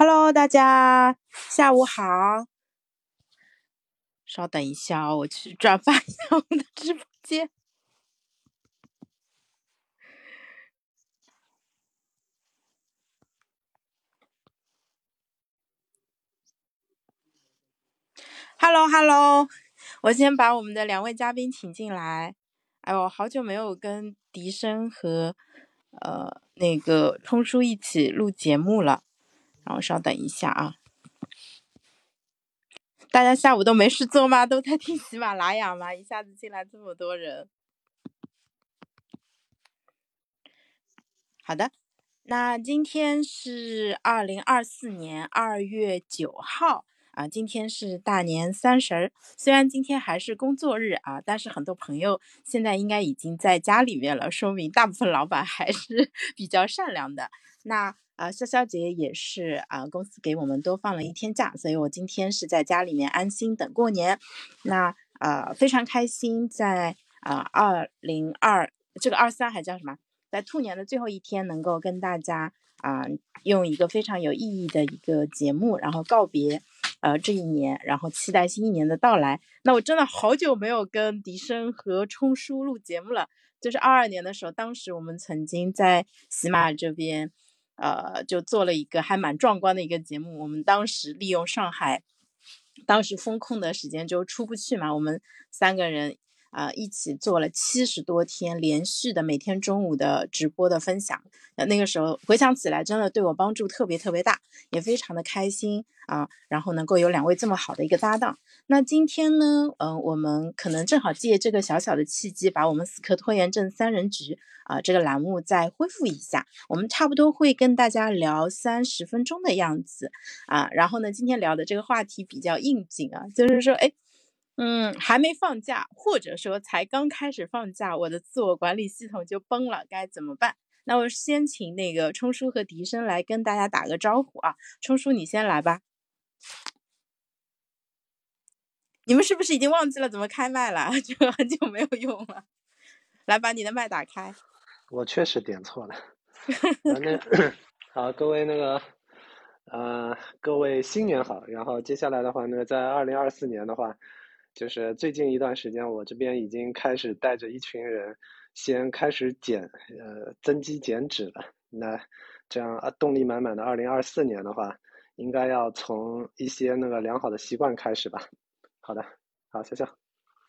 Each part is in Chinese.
Hello，大家下午好。稍等一下，我去转发一下我们的直播间。Hello，Hello，我先把我们的两位嘉宾请进来。哎呦，好久没有跟笛声和呃那个冲叔一起录节目了。然后稍等一下啊，大家下午都没事做吗？都在听喜马拉雅吗？一下子进来这么多人。好的，那今天是二零二四年二月九号。啊，今天是大年三十儿，虽然今天还是工作日啊，但是很多朋友现在应该已经在家里面了，说明大部分老板还是 比较善良的。那啊，潇潇节也是啊，公司给我们多放了一天假，所以我今天是在家里面安心等过年。那啊，非常开心，在啊二零二这个二三还叫什么，在兔年的最后一天，能够跟大家啊用一个非常有意义的一个节目，然后告别。呃，这一年，然后期待新一年的到来。那我真的好久没有跟笛声和冲叔录节目了。就是二二年的时候，当时我们曾经在喜马这边，呃，就做了一个还蛮壮观的一个节目。我们当时利用上海当时封控的时间就出不去嘛，我们三个人。啊，一起做了七十多天连续的每天中午的直播的分享，那那个时候回想起来，真的对我帮助特别特别大，也非常的开心啊。然后能够有两位这么好的一个搭档，那今天呢，嗯，我们可能正好借这个小小的契机，把我们死磕拖延症三人局啊这个栏目再恢复一下。我们差不多会跟大家聊三十分钟的样子啊。然后呢，今天聊的这个话题比较应景啊，就是说，哎。嗯，还没放假，或者说才刚开始放假，我的自我管理系统就崩了，该怎么办？那我先请那个冲叔和笛声来跟大家打个招呼啊。冲叔，你先来吧。你们是不是已经忘记了怎么开麦了？这个很久没有用了。来，把你的麦打开。我确实点错了。好，各位那个，呃，各位新年好。然后接下来的话呢，在二零二四年的话。就是最近一段时间，我这边已经开始带着一群人，先开始减，呃，增肌减脂了。那这样啊，动力满满的二零二四年的话，应该要从一些那个良好的习惯开始吧。好的，好，笑笑。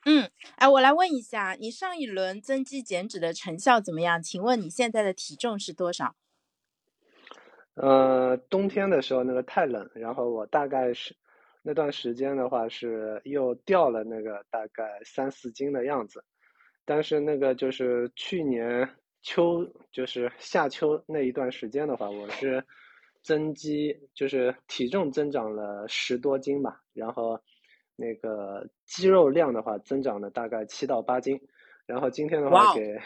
嗯，哎，我来问一下，你上一轮增肌减脂的成效怎么样？请问你现在的体重是多少？呃，冬天的时候那个太冷，然后我大概是。那段时间的话是又掉了那个大概三四斤的样子，但是那个就是去年秋就是夏秋那一段时间的话，我是增肌就是体重增长了十多斤吧，然后那个肌肉量的话增长了大概七到八斤，然后今天的话给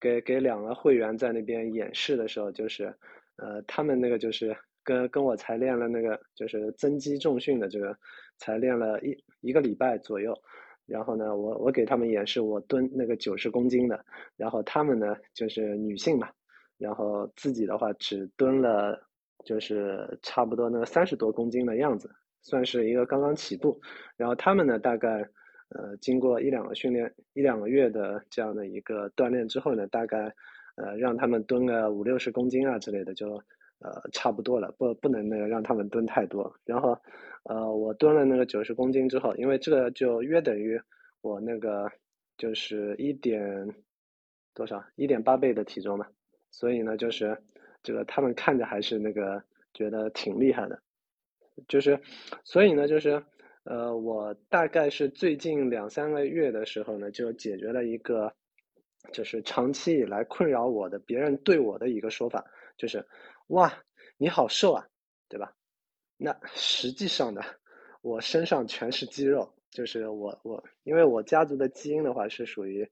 给给两个会员在那边演示的时候，就是呃他们那个就是。跟跟我才练了那个就是增肌重训的这个，才练了一一个礼拜左右，然后呢，我我给他们演示我蹲那个九十公斤的，然后他们呢就是女性嘛，然后自己的话只蹲了就是差不多那个三十多公斤的样子，算是一个刚刚起步，然后他们呢大概呃经过一两个训练一两个月的这样的一个锻炼之后呢，大概呃让他们蹲个五六十公斤啊之类的就。呃，差不多了，不不能那个让他们蹲太多。然后，呃，我蹲了那个九十公斤之后，因为这个就约等于我那个就是一点多少一点八倍的体重嘛，所以呢，就是这个他们看着还是那个觉得挺厉害的，就是所以呢，就是呃，我大概是最近两三个月的时候呢，就解决了一个就是长期以来困扰我的别人对我的一个说法，就是。哇，你好瘦啊，对吧？那实际上呢，我身上全是肌肉，就是我我，因为我家族的基因的话是属于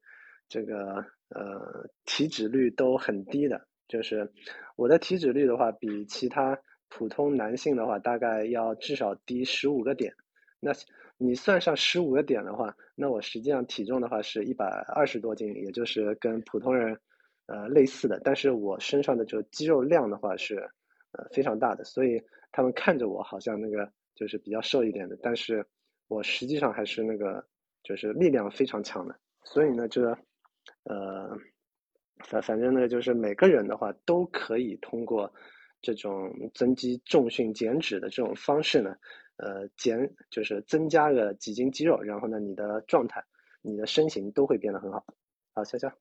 这个呃体脂率都很低的，就是我的体脂率的话比其他普通男性的话大概要至少低十五个点。那你算上十五个点的话，那我实际上体重的话是一百二十多斤，也就是跟普通人。呃，类似的，但是我身上的这个肌肉量的话是，呃非常大的，所以他们看着我好像那个就是比较瘦一点的，但是我实际上还是那个就是力量非常强的，所以呢，这呃反反正呢，就是每个人的话都可以通过这种增肌重训减脂的这种方式呢，呃减就是增加个几斤肌肉，然后呢，你的状态、你的身形都会变得很好。好，潇潇。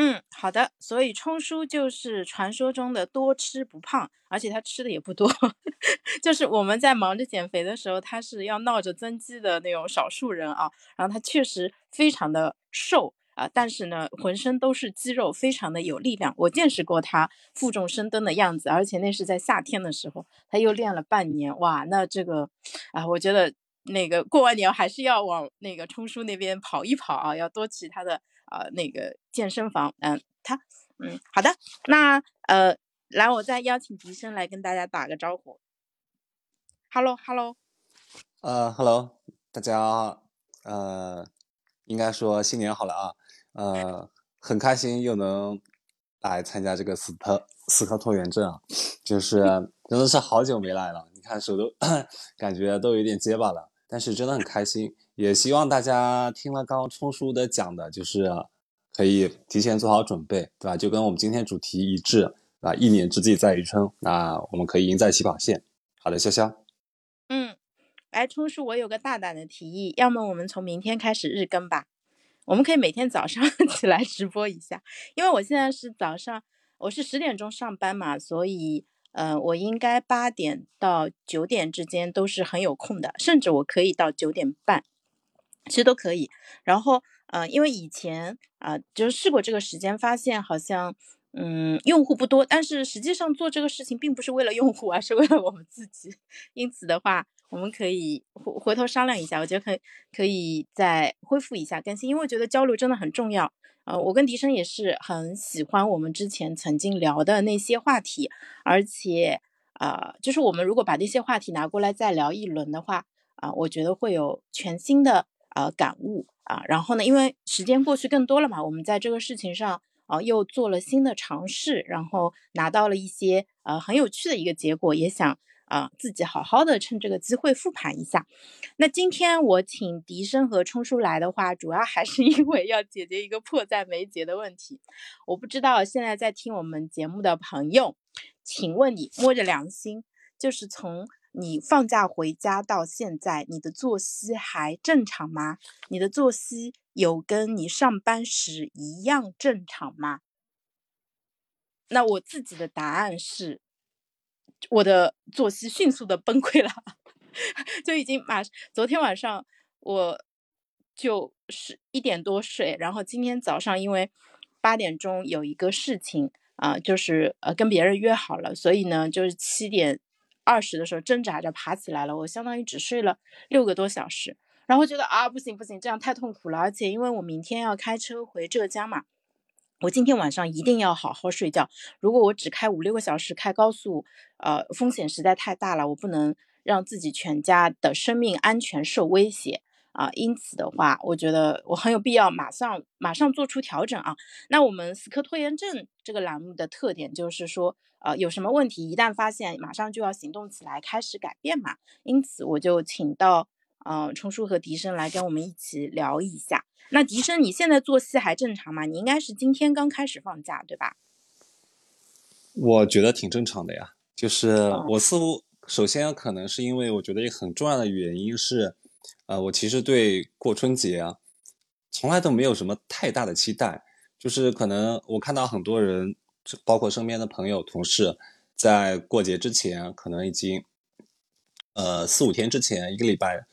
嗯，好的。所以冲叔就是传说中的多吃不胖，而且他吃的也不多。就是我们在忙着减肥的时候，他是要闹着增肌的那种少数人啊。然后他确实非常的瘦啊，但是呢，浑身都是肌肉，非常的有力量。我见识过他负重深蹲的样子，而且那是在夏天的时候，他又练了半年。哇，那这个啊，我觉得那个过完年还是要往那个冲叔那边跑一跑啊，要多去他的。呃，那个健身房，嗯，他，嗯，好的，那呃，来，我再邀请笛声来跟大家打个招呼。Hello，Hello，呃，Hello，大家，呃，应该说新年好了啊，呃，很开心又能来参加这个死磕死磕拖延症啊，就是 真的是好久没来了，你看手都 感觉都有点结巴了，但是真的很开心。也希望大家听了刚刚冲叔的讲的，就是可以提前做好准备，对吧？就跟我们今天主题一致，啊，一年之计在于春，那我们可以赢在起跑线。好的，潇潇。嗯，来，冲叔，我有个大胆的提议，要么我们从明天开始日更吧，我们可以每天早上 起来直播一下，因为我现在是早上，我是十点钟上班嘛，所以。嗯，我应该八点到九点之间都是很有空的，甚至我可以到九点半，其实都可以。然后，呃，因为以前啊，就是试过这个时间，发现好像，嗯，用户不多，但是实际上做这个事情并不是为了用户，而是为了我们自己。因此的话，我们可以回回头商量一下，我觉得可以可以再恢复一下更新，因为我觉得交流真的很重要。呃，我跟笛声也是很喜欢我们之前曾经聊的那些话题，而且，呃，就是我们如果把那些话题拿过来再聊一轮的话，啊，我觉得会有全新的呃感悟啊。然后呢，因为时间过去更多了嘛，我们在这个事情上啊又做了新的尝试，然后拿到了一些呃很有趣的一个结果，也想。啊，自己好好的趁这个机会复盘一下。那今天我请笛声和冲叔来的话，主要还是 因为要解决一个迫在眉睫的问题。我不知道现在在听我们节目的朋友，请问你摸着良心，就是从你放假回家到现在，你的作息还正常吗？你的作息有跟你上班时一样正常吗？那我自己的答案是。我的作息迅速的崩溃了，就已经马昨天晚上我就是一点多睡，然后今天早上因为八点钟有一个事情啊，就是呃跟别人约好了，所以呢就是七点二十的时候挣扎着爬起来了，我相当于只睡了六个多小时，然后觉得啊不行不行，这样太痛苦了，而且因为我明天要开车回浙江嘛。我今天晚上一定要好好睡觉。如果我只开五六个小时开高速，呃，风险实在太大了，我不能让自己全家的生命安全受威胁啊。因此的话，我觉得我很有必要马上马上做出调整啊。那我们死磕拖延症这个栏目的特点就是说，呃，有什么问题一旦发现，马上就要行动起来，开始改变嘛。因此，我就请到。呃，冲叔和笛声来跟我们一起聊一下。那笛声，你现在作息还正常吗？你应该是今天刚开始放假，对吧？我觉得挺正常的呀。就是我似乎，首先可能是因为我觉得一个很重要的原因是，呃，我其实对过春节啊，从来都没有什么太大的期待。就是可能我看到很多人，包括身边的朋友、同事，在过节之前，可能已经，呃，四五天之前，一个礼拜。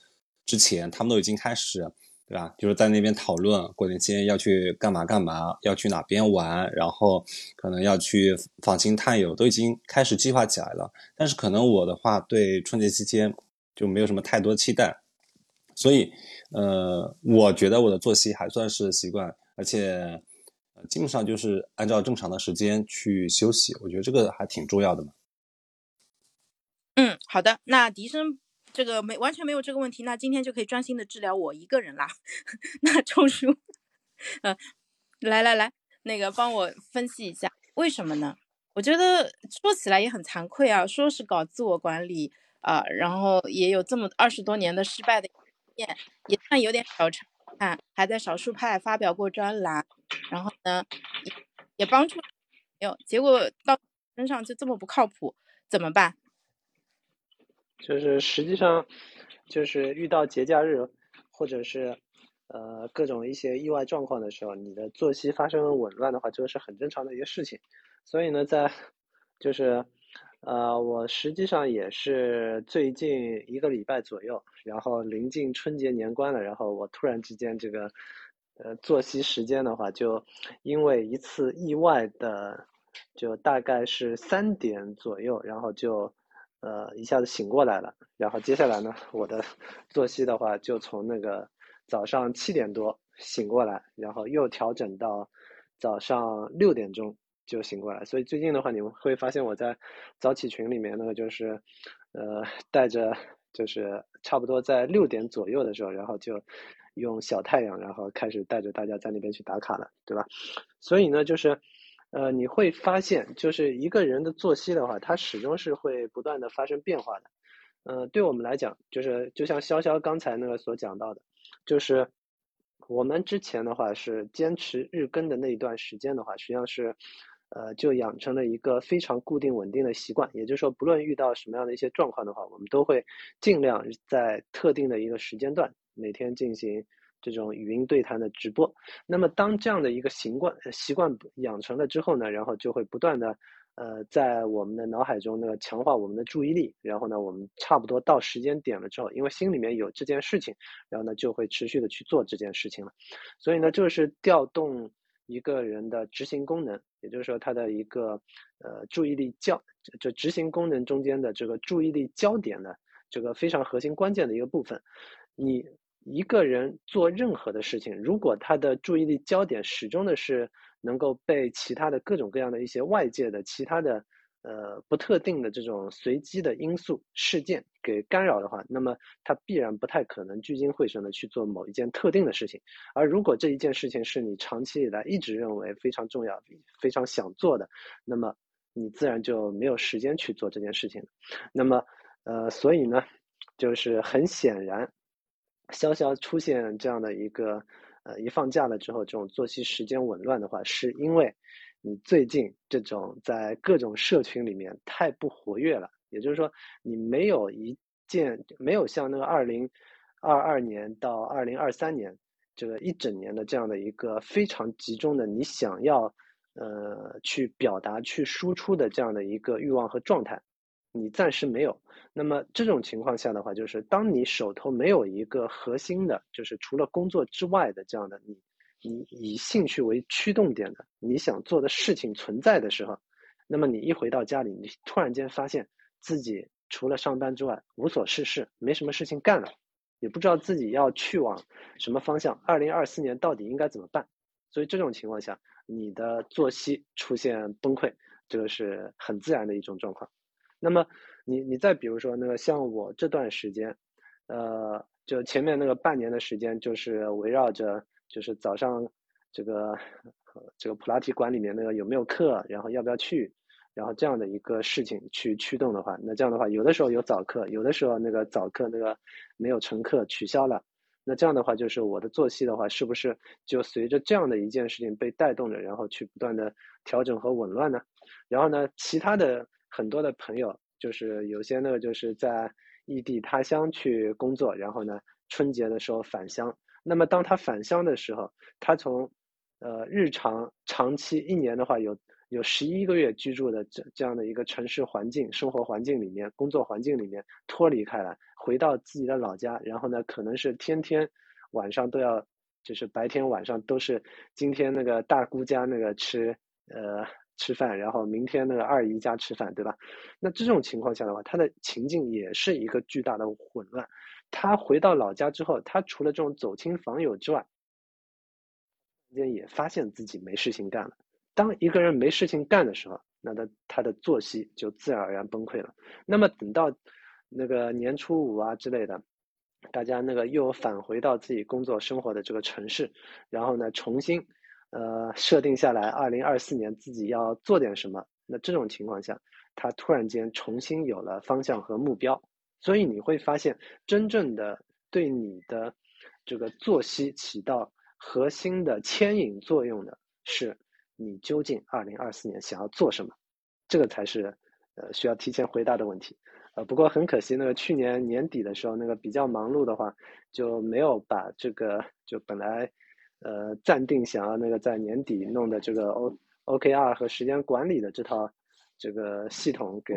之前他们都已经开始，对吧？就是在那边讨论过年期间要去干嘛干嘛，要去哪边玩，然后可能要去访亲探友，都已经开始计划起来了。但是可能我的话，对春节期间就没有什么太多期待，所以，呃，我觉得我的作息还算是习惯，而且基本上就是按照正常的时间去休息。我觉得这个还挺重要的嘛。嗯，好的，那笛声。这个没完全没有这个问题，那今天就可以专心的治疗我一个人啦。那周叔，嗯，来来来，那个帮我分析一下，为什么呢？我觉得说起来也很惭愧啊，说是搞自我管理啊，然后也有这么二十多年的失败的经验，也算有点小成看，还在少数派发表过专栏，然后呢，也帮助没有，结果到身上就这么不靠谱，怎么办？就是实际上，就是遇到节假日或者是呃各种一些意外状况的时候，你的作息发生了紊乱的话，这个是很正常的一个事情。所以呢，在 就是呃，我实际上也是最近一个礼拜左右，然后临近春节年关了，然后我突然之间这个呃作息时间的话，就因为一次意外的，就大概是三点左右，然后就呃一下子醒过来了，然后接下来呢，我的作息的话就从那个早上七点多醒过来，然后又调整到早上六点钟。就醒过来，所以最近的话，你们会发现我在早起群里面，那个就是，呃，带着就是差不多在六点左右的时候，然后就用小太阳，然后开始带着大家在那边去打卡了，对吧？所以呢，就是，呃，你会发现，就是一个人的作息的话，它始终是会不断的发生变化的。呃，对我们来讲，就是就像潇潇刚才那个所讲到的，就是我们之前的话是坚持日更的那一段时间的话，实际上是。呃，就养成了一个非常固定稳定的习惯，也就是说，不论遇到什么样的一些状况的话，我们都会尽量在特定的一个时间段，每天进行这种语音对谈的直播。那么，当这样的一个习惯习惯养成了之后呢，然后就会不断的呃，在我们的脑海中呢强化我们的注意力，然后呢，我们差不多到时间点了之后，因为心里面有这件事情，然后呢，就会持续的去做这件事情了。所以呢，就是调动。一个人的执行功能，也就是说他的一个呃注意力焦，就执行功能中间的这个注意力焦点呢这个非常核心关键的一个部分。你一个人做任何的事情，如果他的注意力焦点始终的是能够被其他的各种各样的一些外界的其他的。呃，不特定的这种随机的因素事件给干扰的话，那么他必然不太可能聚精会神的去做某一件特定的事情。而如果这一件事情是你长期以来一直认为非常重要、非常想做的，那么你自然就没有时间去做这件事情。那么，呃，所以呢，就是很显然，潇潇出现这样的一个，呃，一放假了之后，这种作息时间紊乱的话，是因为。你最近这种在各种社群里面太不活跃了，也就是说，你没有一件没有像那个二零二二年到二零二三年这个一整年的这样的一个非常集中的你想要呃去表达去输出的这样的一个欲望和状态，你暂时没有。那么这种情况下的话，就是当你手头没有一个核心的，就是除了工作之外的这样的你。以以兴趣为驱动点的，你想做的事情存在的时候，那么你一回到家里，你突然间发现自己除了上班之外无所事事，没什么事情干了，也不知道自己要去往什么方向。二零二四年到底应该怎么办？所以这种情况下，你的作息出现崩溃，这个是很自然的一种状况。那么你你再比如说那个像我这段时间，呃，就前面那个半年的时间，就是围绕着。就是早上，这个这个普拉提馆里面那个有没有课，然后要不要去，然后这样的一个事情去驱动的话，那这样的话，有的时候有早课，有的时候那个早课那个没有乘客取消了，那这样的话，就是我的作息的话，是不是就随着这样的一件事情被带动着，然后去不断的调整和紊乱呢？然后呢，其他的很多的朋友，就是有些那个就是在异地他乡去工作，然后呢，春节的时候返乡。那么当他返乡的时候，他从，呃，日常长期一年的话，有有十一个月居住的这这样的一个城市环境、生活环境里面、工作环境里面脱离开来，回到自己的老家，然后呢，可能是天天晚上都要，就是白天晚上都是今天那个大姑家那个吃，呃，吃饭，然后明天那个二姨家吃饭，对吧？那这种情况下的话，他的情境也是一个巨大的混乱。他回到老家之后，他除了这种走亲访友之外，间也发现自己没事情干了。当一个人没事情干的时候，那他他的作息就自然而然崩溃了。那么等到那个年初五啊之类的，大家那个又返回到自己工作生活的这个城市，然后呢重新呃设定下来，二零二四年自己要做点什么，那这种情况下，他突然间重新有了方向和目标，所以你会发现，真正的对你的这个作息起到核心的牵引作用的是，你究竟二零二四年想要做什么，这个才是呃需要提前回答的问题。呃，不过很可惜，那个去年年底的时候，那个比较忙碌的话，就没有把这个就本来呃暂定想要那个在年底弄的这个 O OKR 和时间管理的这套这个系统给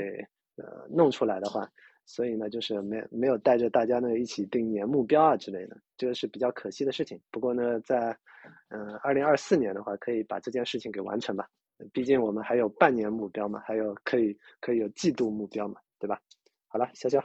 呃弄出来的话，所以呢，就是没没有带着大家呢一起定年目标啊之类的，这个是比较可惜的事情。不过呢，在嗯二零二四年的话，可以把这件事情给完成吧，毕竟我们还有半年目标嘛，还有可以可以有季度目标嘛，对吧？好了，潇潇。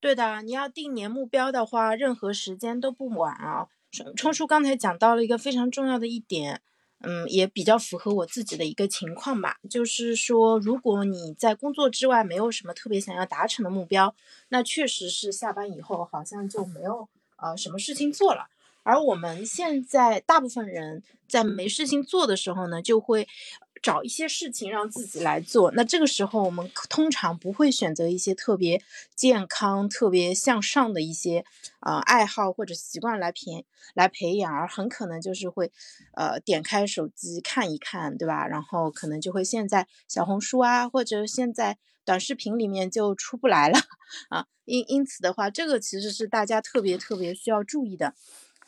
对的，你要定年目标的话，任何时间都不晚啊。冲叔刚才讲到了一个非常重要的一点，嗯，也比较符合我自己的一个情况吧，就是说，如果你在工作之外没有什么特别想要达成的目标，那确实是下班以后好像就没有呃什么事情做了。而我们现在大部分人在没事情做的时候呢，就会。找一些事情让自己来做，那这个时候我们通常不会选择一些特别健康、特别向上的一些啊爱好或者习惯来培来培养，而很可能就是会呃点开手机看一看，对吧？然后可能就会现在小红书啊，或者现在短视频里面就出不来了 啊。因因此的话，这个其实是大家特别特别需要注意的。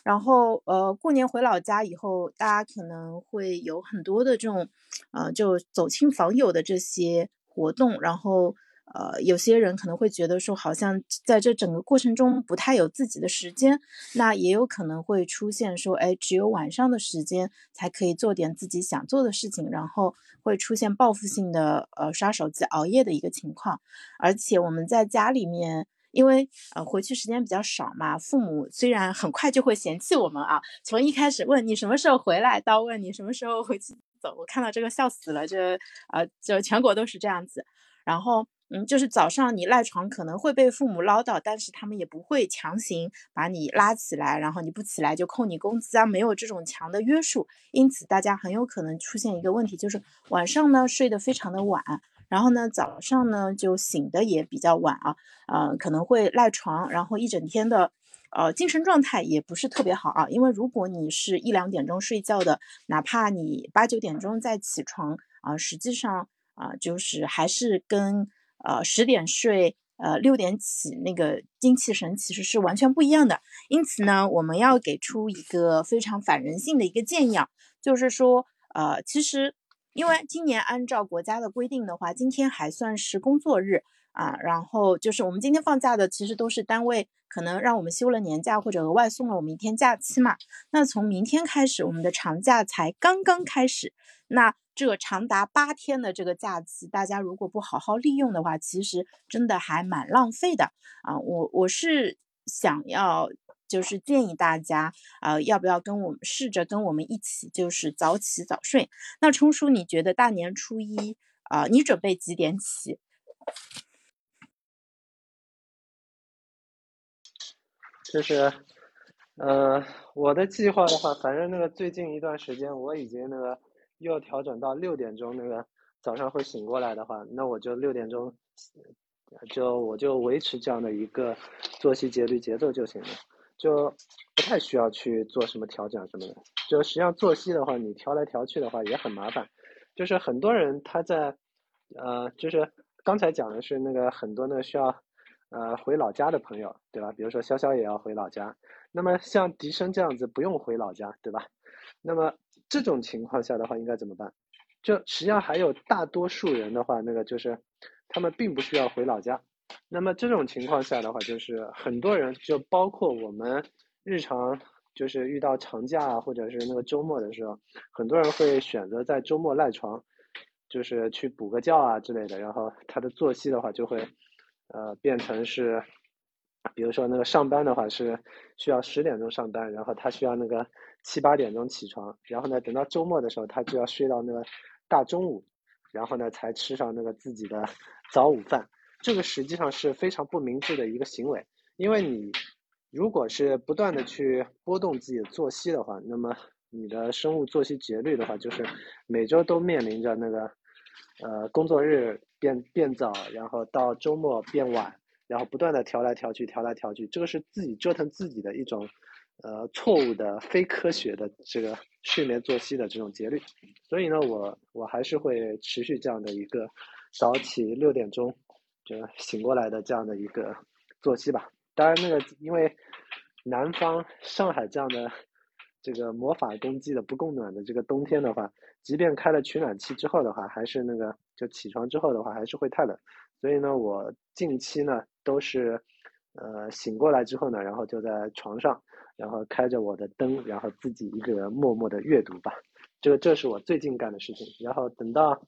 然后，呃，过年回老家以后，大家可能会有很多的这种，呃，就走亲访友的这些活动。然后，呃，有些人可能会觉得说，好像在这整个过程中不太有自己的时间。那也有可能会出现说，哎，只有晚上的时间才可以做点自己想做的事情，然后会出现报复性的，呃，刷手机、熬夜的一个情况。而且我们在家里面。因为呃回去时间比较少嘛，父母虽然很快就会嫌弃我们啊，从一开始问你什么时候回来，到问你什么时候回去走，我看到这个笑死了，这呃就全国都是这样子。然后嗯，就是早上你赖床可能会被父母唠叨，但是他们也不会强行把你拉起来，然后你不起来就扣你工资啊，没有这种强的约束。因此大家很有可能出现一个问题，就是晚上呢睡得非常的晚。然后呢，早上呢就醒的也比较晚啊，呃，可能会赖床，然后一整天的，呃，精神状态也不是特别好啊。因为如果你是一两点钟睡觉的，哪怕你八九点钟再起床啊，实际上啊，就是还是跟呃十点睡，呃六点起那个精气神其实是完全不一样的。因此呢，我们要给出一个非常反人性的一个建议啊，就是说，呃，其实。因为今年按照国家的规定的话，今天还算是工作日啊，然后就是我们今天放假的，其实都是单位可能让我们休了年假或者额外送了我们一天假期嘛。那从明天开始，我们的长假才刚刚开始，那这长达八天的这个假期，大家如果不好好利用的话，其实真的还蛮浪费的啊。我我是想要。就是建议大家，呃，要不要跟我们试着跟我们一起，就是早起早睡。那冲叔，你觉得大年初一啊，你准备几点起？就是，呃，我的计划的话，反正那个最近一段时间，我已经那个又调整到六点钟那个早上会醒过来的话，那我就六点钟，就我就维持这样的一个作息节律节奏就行了。就不太需要去做什么调整什么的，就实际上作息的话，你调来调去的话也很麻烦。就是很多人他在，呃，就是刚才讲的是那个很多那个需要，呃，回老家的朋友，对吧？比如说潇潇也要回老家，那么像笛声这样子不用回老家，对吧？那么这种情况下的话应该怎么办？就实际上还有大多数人的话，那个就是他们并不需要回老家。那么这种情况下的话，就是很多人，就包括我们日常，就是遇到长假啊，或者是那个周末的时候，很多人会选择在周末赖床，就是去补个觉啊之类的。然后他的作息的话，就会呃变成是，比如说那个上班的话是需要十点钟上班，然后他需要那个七八点钟起床，然后呢等到周末的时候，他就要睡到那个大中午，然后呢才吃上那个自己的早午饭。这个实际上是非常不明智的一个行为，因为你如果是不断的去波动自己的作息的话，那么你的生物作息节律的话，就是每周都面临着那个呃工作日变变早，然后到周末变晚，然后不断的调来调去，调来调去，这个是自己折腾自己的一种呃错误的非科学的这个睡眠作息的这种节律。所以呢，我我还是会持续这样的一个早起六点钟就醒过来的这样的一个作息吧。当然，那个因为南方上海这样的这个魔法攻击的不供暖的这个冬天的话，即便开了取暖器之后的话，还是那个就起床之后的话还是会太冷。所以呢，我近期呢都是呃醒过来之后呢，然后就在床上，然后开着我的灯，然后自己一个人默默的阅读吧。这个这是我最近干的事情。然后等到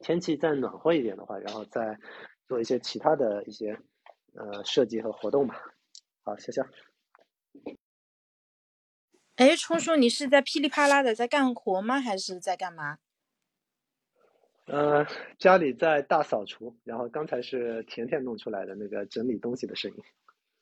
天气再暖和一点的话，然后再做一些其他的一些。呃，设计和活动吧。好，谢谢。哎，冲叔，你是在噼里啪啦的在干活吗？还是在干嘛？呃，家里在大扫除，然后刚才是甜甜弄出来的那个整理东西的声音。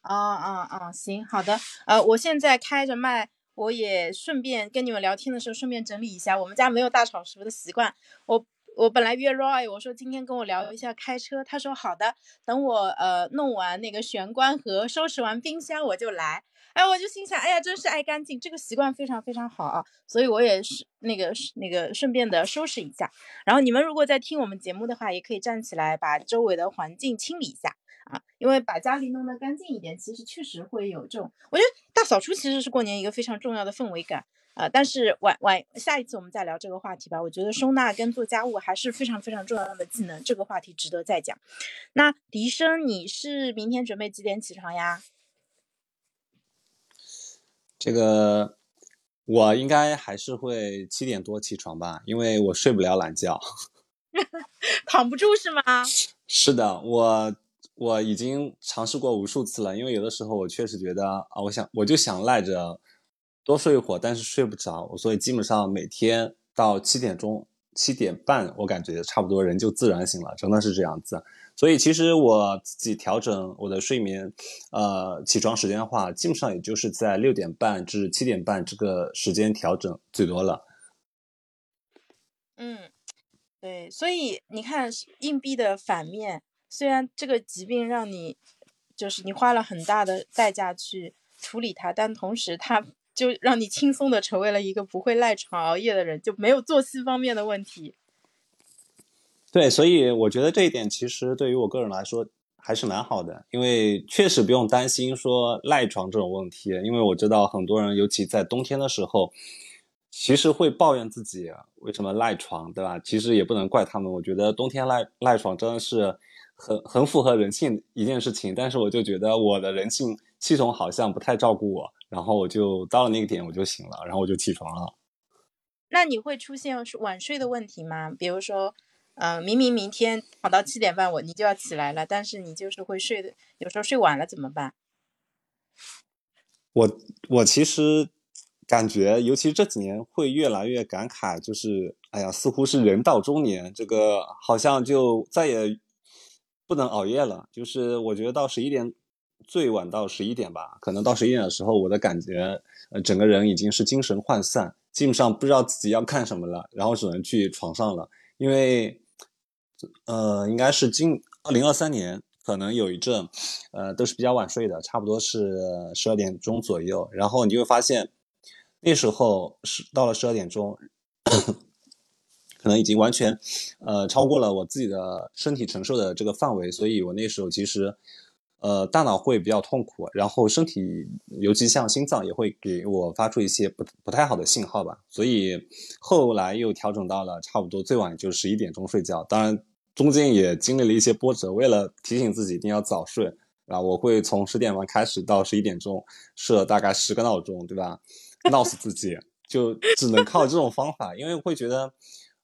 哦哦哦，行，好的。呃，我现在开着麦，我也顺便跟你们聊天的时候顺便整理一下。我们家没有大扫除的习惯，我。我本来约 Roy，我说今天跟我聊一下开车，他说好的，等我呃弄完那个玄关和收拾完冰箱我就来。哎，我就心想，哎呀，真是爱干净，这个习惯非常非常好啊，所以我也是那个那个顺便的收拾一下。然后你们如果在听我们节目的话，也可以站起来把周围的环境清理一下啊，因为把家里弄得干净一点，其实确实会有这种，我觉得大扫除其实是过年一个非常重要的氛围感。啊，但是晚晚下一次我们再聊这个话题吧。我觉得收纳跟做家务还是非常非常重要的技能，这个话题值得再讲。那笛声，你是明天准备几点起床呀？这个我应该还是会七点多起床吧，因为我睡不了懒觉，躺不住是吗？是的，我我已经尝试过无数次了，因为有的时候我确实觉得啊，我想我就想赖着。多睡一会儿，但是睡不着，所以基本上每天到七点钟、七点半，我感觉差不多人就自然醒了，真的是这样子。所以其实我自己调整我的睡眠，呃，起床时间的话，基本上也就是在六点半至七点半这个时间调整最多了。嗯，对，所以你看硬币的反面，虽然这个疾病让你就是你花了很大的代价去处理它，但同时它。就让你轻松的成为了一个不会赖床熬夜的人，就没有作息方面的问题。对，所以我觉得这一点其实对于我个人来说还是蛮好的，因为确实不用担心说赖床这种问题。因为我知道很多人，尤其在冬天的时候，其实会抱怨自己为什么赖床，对吧？其实也不能怪他们。我觉得冬天赖赖床真的是很很符合人性一件事情，但是我就觉得我的人性系统好像不太照顾我。然后我就到了那个点，我就醒了，然后我就起床了。那你会出现晚睡的问题吗？比如说，呃，明明明天跑到七点半，我你就要起来了，但是你就是会睡的，有时候睡晚了怎么办？我我其实感觉，尤其这几年会越来越感慨，就是哎呀，似乎是人到中年，这个好像就再也不能熬夜了。就是我觉得到十一点。最晚到十一点吧，可能到十一点的时候，我的感觉，呃，整个人已经是精神涣散，基本上不知道自己要干什么了，然后只能去床上了。因为，呃，应该是今二零二三年，可能有一阵，呃，都是比较晚睡的，差不多是十二点钟左右。然后你会发现，那时候是到了十二点钟，可能已经完全，呃，超过了我自己的身体承受的这个范围，所以我那时候其实。呃，大脑会比较痛苦，然后身体，尤其像心脏也会给我发出一些不不太好的信号吧。所以后来又调整到了差不多最晚就十一点钟睡觉。当然中间也经历了一些波折，为了提醒自己一定要早睡啊，我会从十点半开始到十一点钟设大概十个闹钟，对吧？闹死自己，就只能靠这种方法，因为会觉得，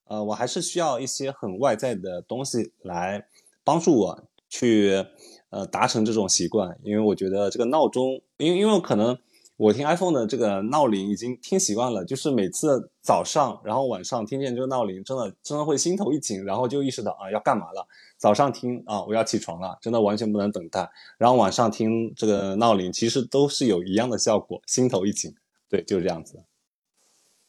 呃，我还是需要一些很外在的东西来帮助我去。呃，达成这种习惯，因为我觉得这个闹钟，因为因为可能我听 iPhone 的这个闹铃已经听习惯了，就是每次早上，然后晚上听见这个闹铃，真的真的会心头一紧，然后就意识到啊要干嘛了。早上听啊我要起床了，真的完全不能等待。然后晚上听这个闹铃，其实都是有一样的效果，心头一紧。对，就是这样子。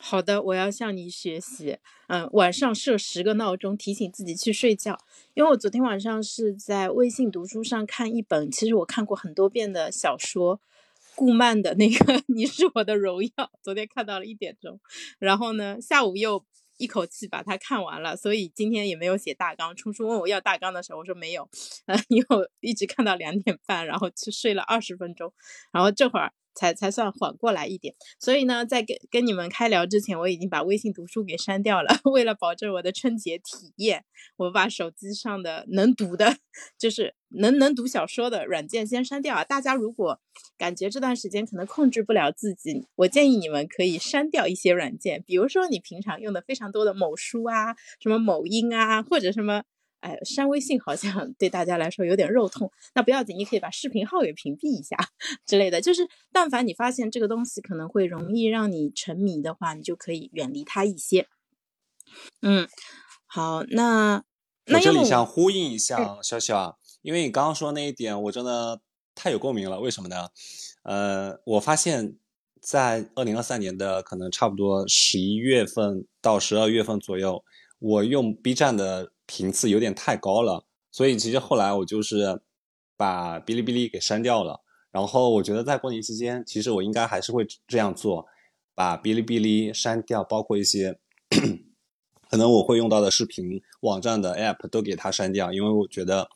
好的，我要向你学习。嗯，晚上设十个闹钟提醒自己去睡觉，因为我昨天晚上是在微信读书上看一本，其实我看过很多遍的小说，顾漫的那个《你是我的荣耀》，昨天看到了一点钟，然后呢，下午又一口气把它看完了，所以今天也没有写大纲。冲冲问我要大纲的时候，我说没有，呃，因为我一直看到两点半，然后去睡了二十分钟，然后这会儿。才才算缓过来一点，所以呢，在跟跟你们开聊之前，我已经把微信读书给删掉了。为了保证我的春节体验，我把手机上的能读的，就是能能读小说的软件先删掉啊。大家如果感觉这段时间可能控制不了自己，我建议你们可以删掉一些软件，比如说你平常用的非常多的某书啊，什么某音啊，或者什么。哎，删微信好像 对大家来说有点肉痛，那不要紧，你可以把视频号也屏蔽一下 之类的。就是，但凡你发现这个东西可能会容易让你沉迷的话，你就可以远离它一些。嗯，好，那我这里想呼应一下小小啊，因为你刚刚说那一点，我真的太有共鸣了。为什么呢？呃，我发现，在二零二三年的可能差不多十一月份到十二月份左右，我用 B 站的。频次有点太高了，所以其实后来我就是把哔哩哔哩给删掉了。然后我觉得在过年期间，其实我应该还是会这样做，把哔哩哔哩删掉，包括一些可能我会用到的视频网站的 app 都给它删掉，因为我觉得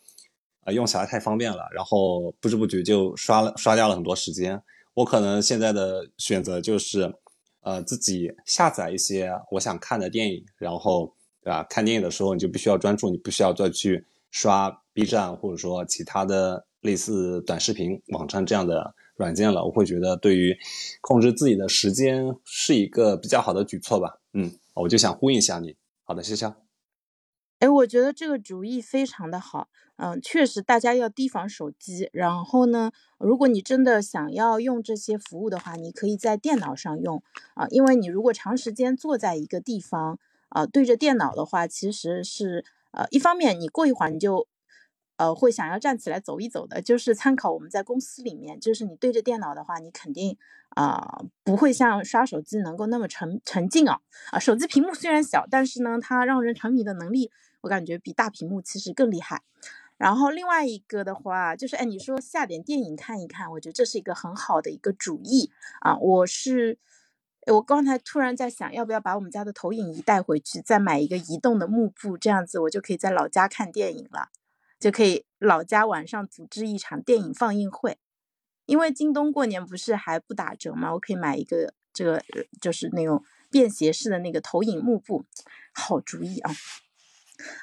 啊用起来太方便了。然后不知不觉就刷了刷掉了很多时间。我可能现在的选择就是呃自己下载一些我想看的电影，然后。对吧？看电影的时候你就必须要专注，你不需要再去刷 B 站或者说其他的类似短视频网站这样的软件了。我会觉得对于控制自己的时间是一个比较好的举措吧。嗯，我就想呼应一下你。好的，谢谢。哎，我觉得这个主意非常的好。嗯，确实大家要提防手机。然后呢，如果你真的想要用这些服务的话，你可以在电脑上用啊，因为你如果长时间坐在一个地方。啊，对着电脑的话，其实是呃，一方面你过一会儿你就呃会想要站起来走一走的，就是参考我们在公司里面，就是你对着电脑的话，你肯定啊不会像刷手机能够那么沉沉浸啊啊，手机屏幕虽然小，但是呢，它让人沉迷的能力，我感觉比大屏幕其实更厉害。然后另外一个的话，就是哎，你说下点电影看一看，我觉得这是一个很好的一个主意啊，我是。我刚才突然在想，要不要把我们家的投影仪带回去，再买一个移动的幕布，这样子我就可以在老家看电影了，就可以老家晚上组织一场电影放映会。因为京东过年不是还不打折吗？我可以买一个这个就是那种便携式的那个投影幕布，好主意啊！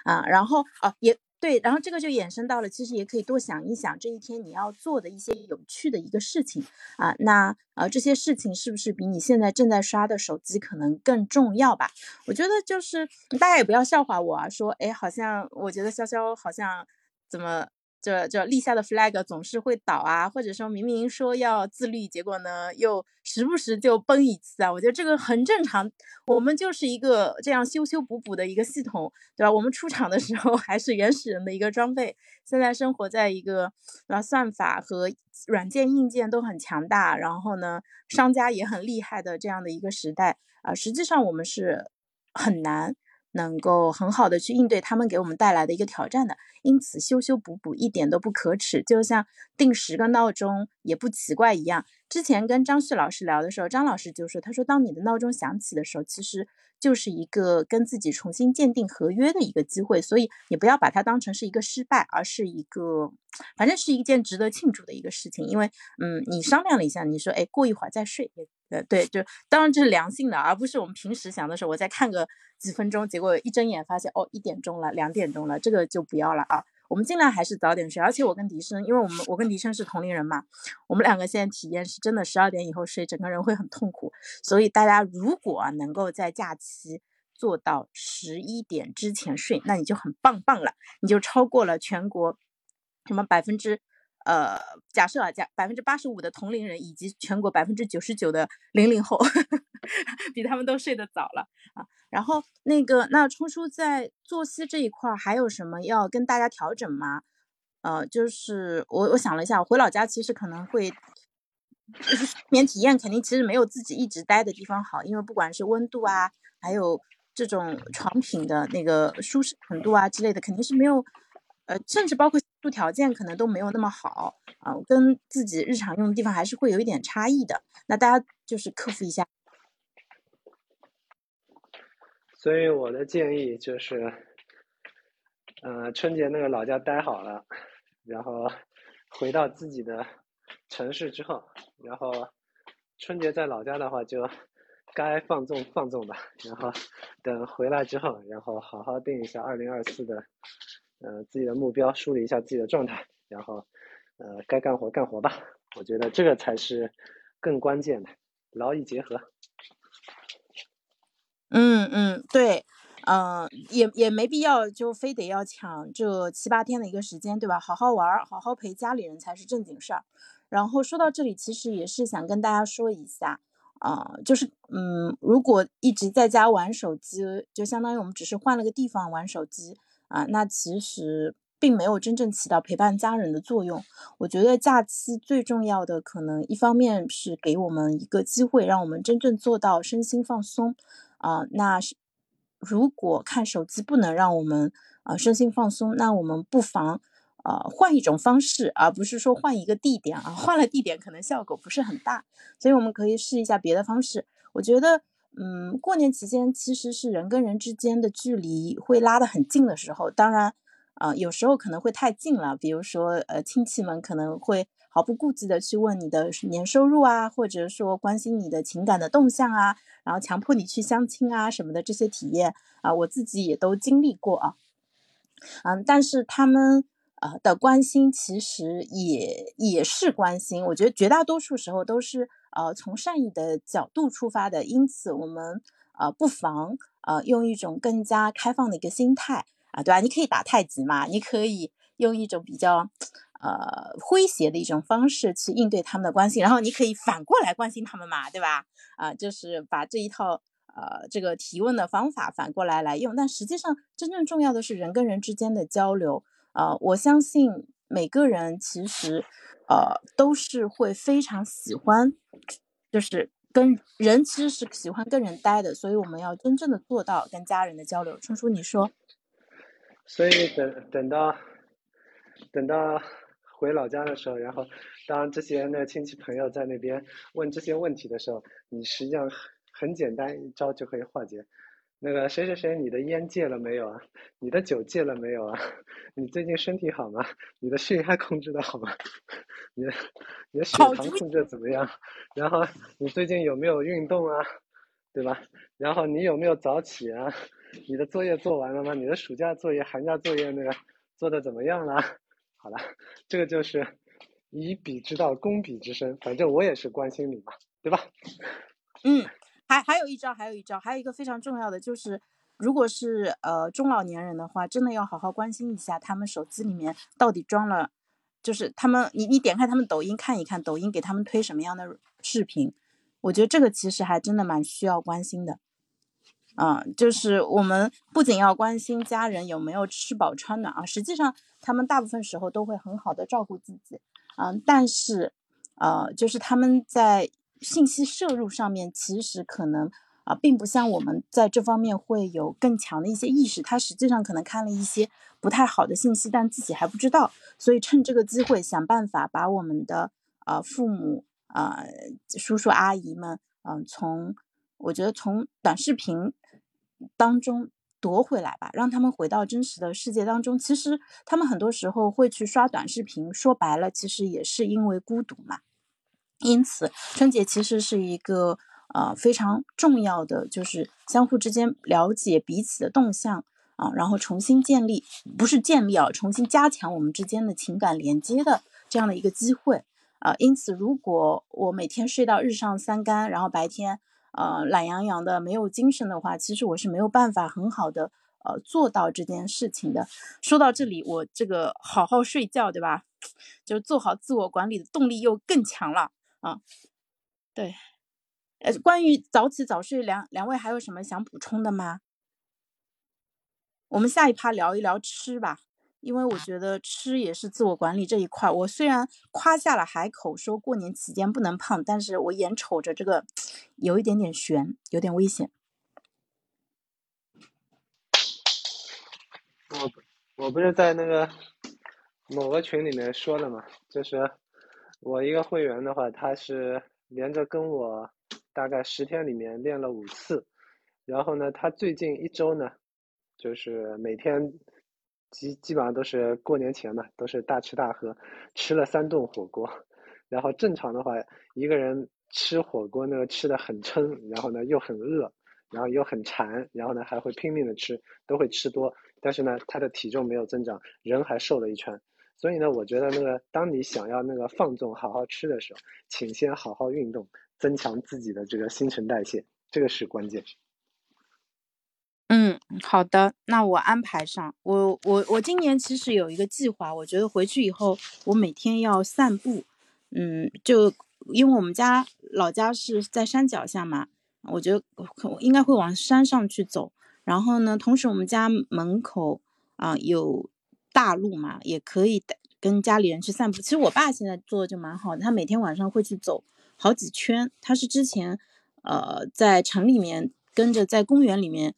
啊，然后啊也。对，然后这个就衍生到了，其实也可以多想一想这一天你要做的一些有趣的一个事情啊。那呃，这些事情是不是比你现在正在刷的手机可能更重要吧？我觉得就是大家也不要笑话我啊，说哎，好像我觉得潇潇好像怎么。这这立下的 flag 总是会倒啊，或者说明明说要自律，结果呢又时不时就崩一次啊。我觉得这个很正常，我们就是一个这样修修补补的一个系统，对吧？我们出厂的时候还是原始人的一个装备，现在生活在一个啊算法和软件硬件都很强大，然后呢商家也很厉害的这样的一个时代啊，实际上我们是很难。能够很好的去应对他们给我们带来的一个挑战的，因此修修补补一点都不可耻，就像定十个闹钟也不奇怪一样。之前跟张旭老师聊的时候，张老师就说，他说当你的闹钟响起的时候，其实就是一个跟自己重新鉴定合约的一个机会，所以你不要把它当成是一个失败，而是一个，反正是一件值得庆祝的一个事情。因为，嗯，你商量了一下，你说，哎，过一会儿再睡也，呃，对，就当然这是良性的，而不是我们平时想的时候，我再看个几分钟，结果一睁眼发现，哦，一点钟了，两点钟了，这个就不要了啊。我们尽量还是早点睡，而且我跟迪生，因为我们我跟迪生是同龄人嘛，我们两个现在体验是真的十二点以后睡，整个人会很痛苦。所以大家如果能够在假期做到十一点之前睡，那你就很棒棒了，你就超过了全国什么百分之呃，假设啊，假百分之八十五的同龄人以及全国百分之九十九的零零后，比他们都睡得早了啊。然后那个，那冲叔在作息这一块还有什么要跟大家调整吗？呃，就是我我想了一下，我回老家其实可能会就是睡眠体验肯定其实没有自己一直待的地方好，因为不管是温度啊，还有这种床品的那个舒适程度啊之类的，肯定是没有，呃，甚至包括住条件可能都没有那么好啊，跟自己日常用的地方还是会有一点差异的。那大家就是克服一下。所以我的建议就是，呃，春节那个老家待好了，然后回到自己的城市之后，然后春节在老家的话就该放纵放纵吧，然后等回来之后，然后好好定一下二零二四的，呃，自己的目标，梳理一下自己的状态，然后呃，该干活干活吧。我觉得这个才是更关键的，劳逸结合。嗯嗯，对，嗯，也也没必要就非得要抢这七八天的一个时间，对吧？好好玩，好好陪家里人才是正经事儿。然后说到这里，其实也是想跟大家说一下，啊，就是嗯，如果一直在家玩手机，就相当于我们只是换了个地方玩手机啊，那其实并没有真正起到陪伴家人的作用。我觉得假期最重要的，可能一方面是给我们一个机会，让我们真正做到身心放松。啊，那是如果看手机不能让我们啊身心放松，那我们不妨呃换一种方式，而不是说换一个地点啊，换了地点可能效果不是很大，所以我们可以试一下别的方式。我觉得，嗯，过年期间其实是人跟人之间的距离会拉得很近的时候，当然，啊有时候可能会太近了，比如说呃亲戚们可能会。毫不顾忌的去问你的年收入啊，或者说关心你的情感的动向啊，然后强迫你去相亲啊什么的这些体验啊，我自己也都经历过啊。嗯，但是他们呃的关心其实也也是关心，我觉得绝大多数时候都是呃从善意的角度出发的，因此我们呃不妨呃用一种更加开放的一个心态啊，对吧？你可以打太极嘛，你可以用一种比较。呃，诙谐的一种方式去应对他们的关心，然后你可以反过来关心他们嘛，对吧？啊，就是把这一套呃这个提问的方法反过来来用。但实际上，真正重要的是人跟人之间的交流。呃，我相信每个人其实呃都是会非常喜欢，就是跟人其实是喜欢跟人待的，所以我们要真正的做到跟家人的交流。春叔，你说？所以等等到等到。回老家的时候，然后当这些那亲戚朋友在那边问这些问题的时候，你实际上很简单一招就可以化解。那个谁谁谁，你的烟戒了没有啊？你的酒戒了没有啊？你最近身体好吗？你的血压控制的好吗？你的你的血糖控制怎么样？然后你最近有没有运动啊？对吧？然后你有没有早起啊？你的作业做完了吗？你的暑假作业、寒假作业那个做的怎么样了？好了，这个就是以彼之道攻彼之身，反正我也是关心你嘛，对吧？嗯，还还有一招，还有一招，还有一个非常重要的就是，如果是呃中老年人的话，真的要好好关心一下他们手机里面到底装了，就是他们你你点开他们抖音看一看，抖音给他们推什么样的视频，我觉得这个其实还真的蛮需要关心的。啊，就是我们不仅要关心家人有没有吃饱穿暖啊，实际上他们大部分时候都会很好的照顾自己，嗯，但是，呃，就是他们在信息摄入上面，其实可能啊，并不像我们在这方面会有更强的一些意识，他实际上可能看了一些不太好的信息，但自己还不知道，所以趁这个机会想办法把我们的啊父母啊叔叔阿姨们，嗯，从我觉得从短视频。当中夺回来吧，让他们回到真实的世界当中。其实他们很多时候会去刷短视频，说白了，其实也是因为孤独嘛。因此，春节其实是一个呃非常重要的，就是相互之间了解彼此的动向啊，然后重新建立，不是建立啊，重新加强我们之间的情感连接的这样的一个机会啊。因此，如果我每天睡到日上三竿，然后白天。呃，懒洋洋的，没有精神的话，其实我是没有办法很好的呃做到这件事情的。说到这里，我这个好好睡觉，对吧？就是做好自我管理的动力又更强了啊。对，呃，关于早起早睡，两两位还有什么想补充的吗？我们下一趴聊一聊吃吧。因为我觉得吃也是自我管理这一块。我虽然夸下了海口说过年期间不能胖，但是我眼瞅着这个有一点点悬，有点危险。我我不是在那个某个群里面说的嘛，就是我一个会员的话，他是连着跟我大概十天里面练了五次，然后呢，他最近一周呢，就是每天基基本上都是过年前嘛，都是大吃大喝，吃了三顿火锅，然后正常的话，一个人吃火锅呢吃的很撑，然后呢又很饿。然后又很馋，然后呢还会拼命的吃，都会吃多，但是呢他的体重没有增长，人还瘦了一圈。所以呢，我觉得那个当你想要那个放纵好好吃的时候，请先好好运动，增强自己的这个新陈代谢，这个是关键。嗯，好的，那我安排上。我我我今年其实有一个计划，我觉得回去以后我每天要散步。嗯，就因为我们家老家是在山脚下嘛。我觉得应该会往山上去走，然后呢，同时我们家门口啊有大路嘛，也可以跟家里人去散步。其实我爸现在做的就蛮好的，他每天晚上会去走好几圈。他是之前呃在城里面跟着在公园里面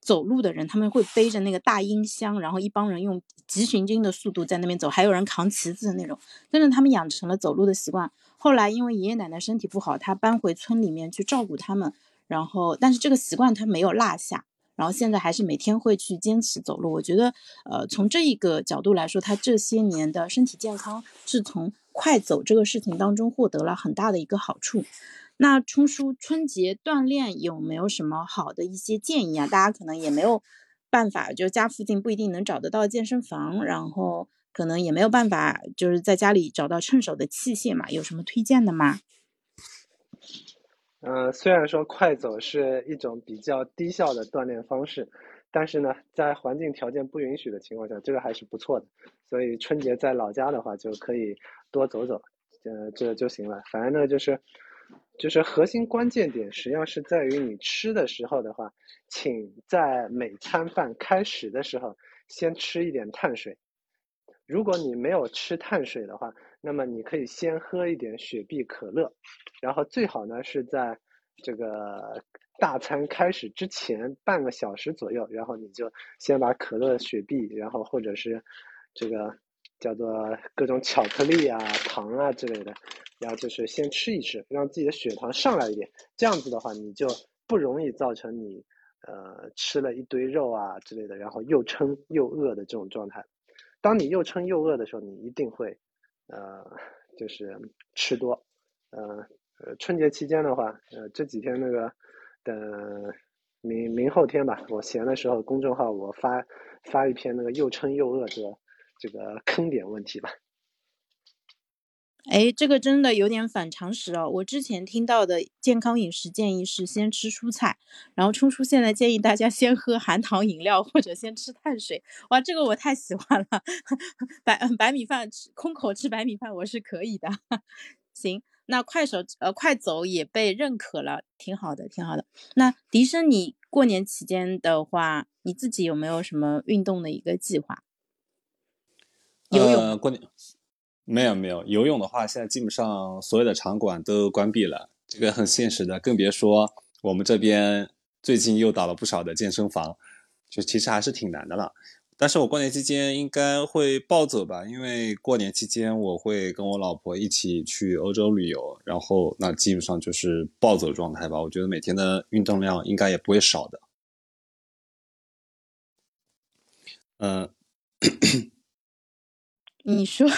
走路的人，他们会背着那个大音箱，然后一帮人用急行军的速度在那边走，还有人扛旗子的那种，跟着他们养成了走路的习惯。后来因为爷爷奶奶身体不好，他搬回村里面去照顾他们，然后但是这个习惯他没有落下，然后现在还是每天会去坚持走路。我觉得，呃，从这一个角度来说，他这些年的身体健康是从快走这个事情当中获得了很大的一个好处。那冲叔春节锻炼有没有什么好的一些建议啊？大家可能也没有办法，就家附近不一定能找得到健身房，然后。可能也没有办法，就是在家里找到趁手的器械嘛？有什么推荐的吗？嗯，虽然说快走是一种比较低效的锻炼方式，但是呢，在环境条件不允许的情况下，这个还是不错的。所以春节在老家的话，就可以多走走，呃，这就行了。反正呢，就是，就是核心关键点，实际上是在于你吃的时候的话，请在每餐饭开始的时候先吃一点碳水。如果你没有吃碳水的话，那么你可以先喝一点雪碧可乐，然后最好呢是在这个大餐开始之前半个小时左右，然后你就先把可乐、雪碧，然后或者是这个叫做各种巧克力啊、糖啊之类的，然后就是先吃一吃，让自己的血糖上来一点，这样子的话你就不容易造成你呃吃了一堆肉啊之类的，然后又撑又饿的这种状态。当你又撑又饿的时候，你一定会，呃，就是吃多，呃，春节期间的话，呃，这几天那个，等明明后天吧，我闲的时候，公众号我发发一篇那个又撑又饿这个这个坑点问题吧。哎，这个真的有点反常识哦。我之前听到的健康饮食建议是先吃蔬菜，然后冲叔现在建议大家先喝含糖饮料或者先吃碳水。哇，这个我太喜欢了，白白米饭吃空口吃白米饭我是可以的。行，那快手呃快走也被认可了，挺好的，挺好的。那迪生，你过年期间的话，你自己有没有什么运动的一个计划？游泳过年。没有没有，游泳的话，现在基本上所有的场馆都关闭了，这个很现实的，更别说我们这边最近又倒了不少的健身房，就其实还是挺难的了。但是我过年期间应该会暴走吧，因为过年期间我会跟我老婆一起去欧洲旅游，然后那基本上就是暴走状态吧。我觉得每天的运动量应该也不会少的。嗯，你说。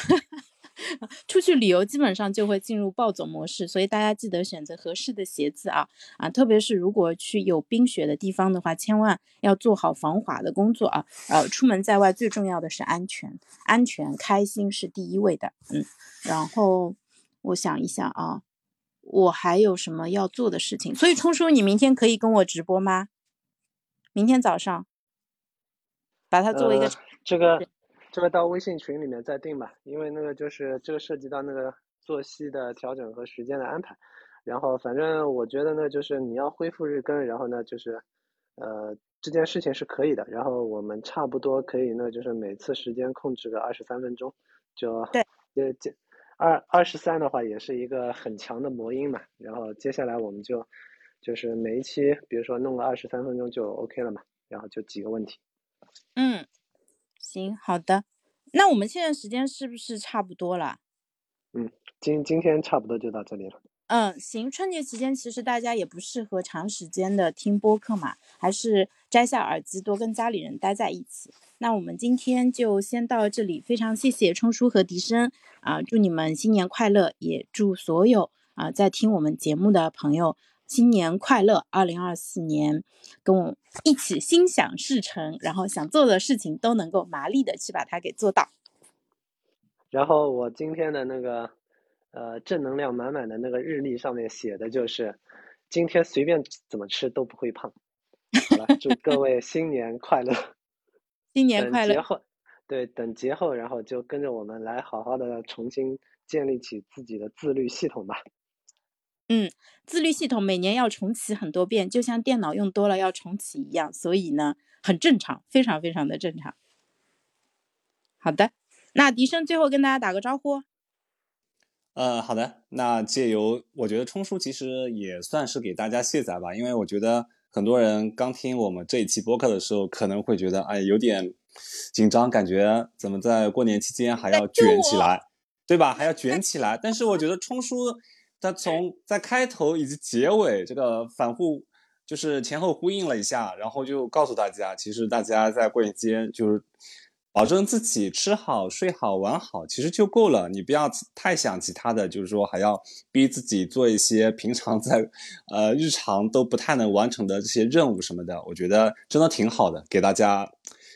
出去旅游基本上就会进入暴走模式，所以大家记得选择合适的鞋子啊啊！特别是如果去有冰雪的地方的话，千万要做好防滑的工作啊！呃，出门在外最重要的是安全，安全开心是第一位的。嗯，然后我想一想啊，我还有什么要做的事情？所以冲叔，你明天可以跟我直播吗？明天早上，把它作为一个这个。这个到微信群里面再定吧，因为那个就是这个涉及到那个作息的调整和时间的安排，然后反正我觉得呢，就是你要恢复日更，然后呢就是，呃，这件事情是可以的。然后我们差不多可以呢，就是每次时间控制个二十三分钟，就对，这这二二十三的话也是一个很强的魔音嘛。然后接下来我们就就是每一期，比如说弄个二十三分钟就 OK 了嘛。然后就几个问题。嗯，行，好的。那我们现在时间是不是差不多了？嗯，今今天差不多就到这里了。嗯，行。春节期间其实大家也不适合长时间的听播客嘛，还是摘下耳机，多跟家里人待在一起。那我们今天就先到这里，非常谢谢冲叔和笛声啊，祝你们新年快乐，也祝所有啊在听我们节目的朋友新年快乐，二零二四年跟我一起心想事成，然后想做的事情都能够麻利的去把它给做到。然后我今天的那个。呃，正能量满满的那个日历上面写的就是，今天随便怎么吃都不会胖。好了，祝各位 新年快乐！新年快乐！节后，对，等节后，然后就跟着我们来好好的重新建立起自己的自律系统吧。嗯，自律系统每年要重启很多遍，就像电脑用多了要重启一样，所以呢，很正常，非常非常的正常。好的，那笛声最后跟大家打个招呼。呃，好的，那借由我觉得冲叔其实也算是给大家卸载吧，因为我觉得很多人刚听我们这一期播客的时候，可能会觉得哎有点紧张，感觉怎么在过年期间还要卷起来，对吧？还要卷起来。但是我觉得冲叔他从在开头以及结尾这个反复就是前后呼应了一下，然后就告诉大家，其实大家在过年期间就是。保证自己吃好、睡好、玩好，其实就够了。你不要太想其他的，就是说还要逼自己做一些平常在呃日常都不太能完成的这些任务什么的。我觉得真的挺好的，给大家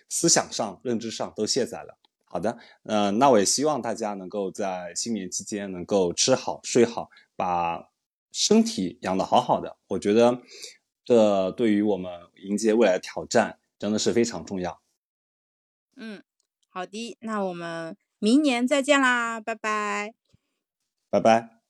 思想上、认知上都卸载了。好的，嗯，那我也希望大家能够在新年期间能够吃好、睡好，把身体养得好好的。我觉得这对于我们迎接未来的挑战真的是非常重要。嗯。好的，那我们明年再见啦，拜拜，拜拜。